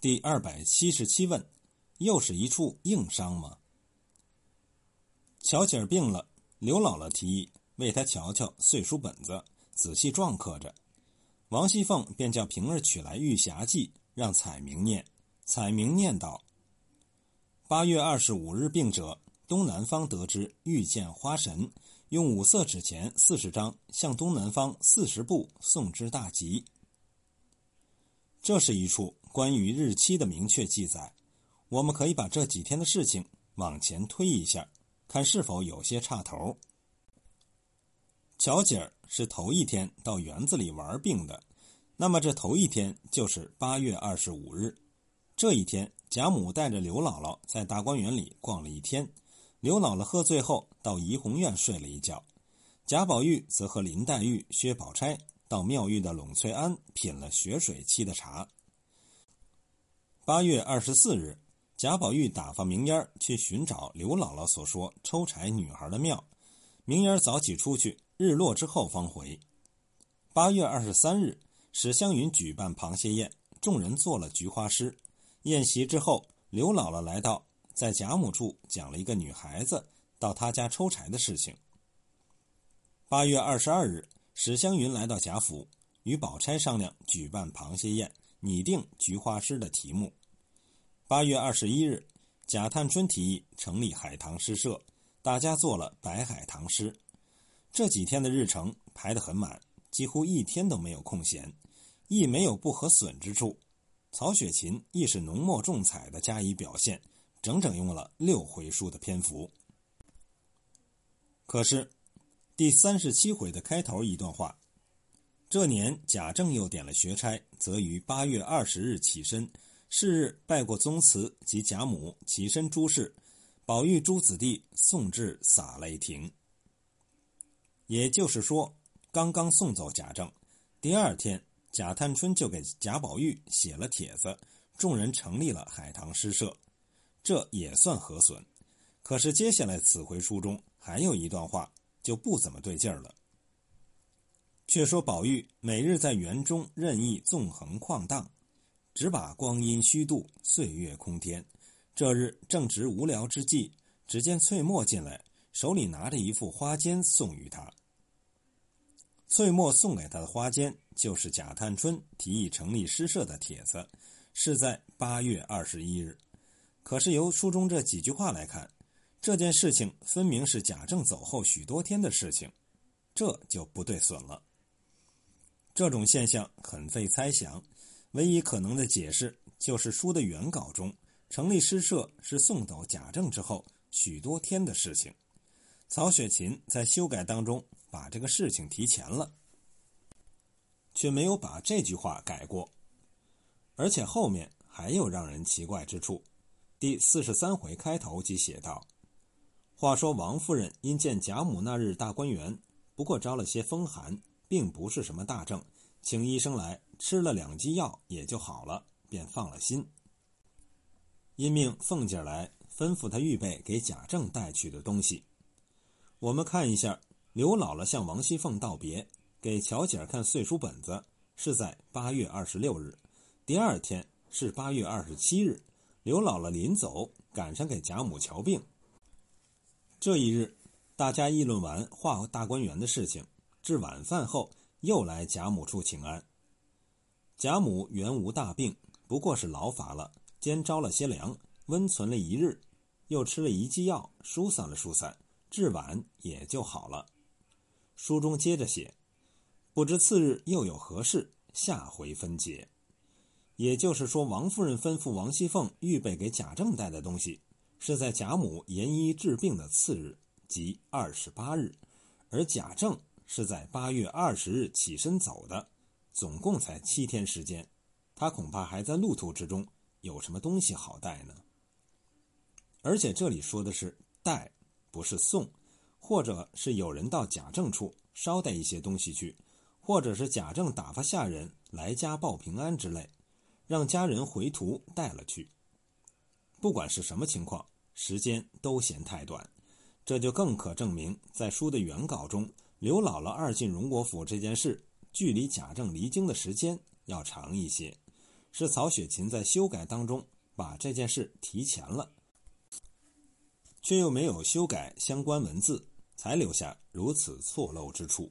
第二百七十七问：又是一处硬伤吗？乔姐儿病了，刘姥姥提议为她瞧瞧岁书本子，仔细状刻着。王熙凤便叫平儿取来《玉匣记》，让彩明念。彩明念道：“八月二十五日病者，东南方得知遇见花神，用五色纸钱四十张，向东南方四十步送之大吉。”这是一处关于日期的明确记载。我们可以把这几天的事情往前推一下。看是否有些差头。乔姐儿是头一天到园子里玩病的，那么这头一天就是八月二十五日。这一天，贾母带着刘姥姥在大观园里逛了一天。刘姥姥喝醉后到怡红院睡了一觉，贾宝玉则和林黛玉、薛宝钗到妙玉的栊翠庵品了雪水沏的茶。八月二十四日。贾宝玉打发明烟去寻找刘姥姥所说抽柴女孩的庙。明烟早起出去，日落之后方回。八月二十三日，史湘云举办螃蟹宴，众人做了菊花诗。宴席之后，刘姥姥来到，在贾母处讲了一个女孩子到她家抽柴的事情。八月二十二日，史湘云来到贾府，与宝钗商量举办螃蟹宴，拟定菊花诗的题目。八月二十一日，贾探春提议成立海棠诗社，大家做了白海棠诗。这几天的日程排得很满，几乎一天都没有空闲，亦没有不合损之处。曹雪芹亦是浓墨重彩的加以表现，整整用了六回书的篇幅。可是，第三十七回的开头一段话：这年贾政又点了学差，则于八月二十日起身。是日拜过宗祠及贾母，起身诸事，宝玉诸子弟送至洒泪亭。也就是说，刚刚送走贾政，第二天贾探春就给贾宝玉写了帖子，众人成立了海棠诗社，这也算和损。可是接下来此回书中还有一段话就不怎么对劲儿了。却说宝玉每日在园中任意纵横晃荡。只把光阴虚度，岁月空天。这日正值无聊之际，只见翠墨进来，手里拿着一副花笺送与他。翠墨送给他的花笺，就是贾探春提议成立诗社的帖子，是在八月二十一日。可是由书中这几句话来看，这件事情分明是贾政走后许多天的事情，这就不对损了。这种现象很费猜想。唯一可能的解释就是书的原稿中成立诗社是送走贾政之后许多天的事情，曹雪芹在修改当中把这个事情提前了，却没有把这句话改过，而且后面还有让人奇怪之处。第四十三回开头即写道：“话说王夫人因见贾母那日大观园，不过招了些风寒，并不是什么大症，请医生来。”吃了两剂药也就好了，便放了心。因命凤姐来吩咐他预备给贾政带去的东西。我们看一下，刘姥姥向王熙凤道别，给乔姐看岁书本子，是在八月二十六日。第二天是八月二十七日，刘姥姥临走赶上给贾母瞧病。这一日，大家议论完画大观园的事情，至晚饭后又来贾母处请安。贾母原无大病，不过是劳乏了，兼着了些凉，温存了一日，又吃了一剂药，疏散了疏散，至晚也就好了。书中接着写，不知次日又有何事，下回分解。也就是说，王夫人吩咐王熙凤预备给贾政带的东西，是在贾母研医治病的次日，即二十八日，而贾政是在八月二十日起身走的。总共才七天时间，他恐怕还在路途之中，有什么东西好带呢？而且这里说的是带，不是送，或者是有人到贾政处捎带一些东西去，或者是贾政打发下人来家报平安之类，让家人回途带了去。不管是什么情况，时间都嫌太短，这就更可证明，在书的原稿中，刘姥姥二进荣国府这件事。距离贾政离京的时间要长一些，是曹雪芹在修改当中把这件事提前了，却又没有修改相关文字，才留下如此错漏之处。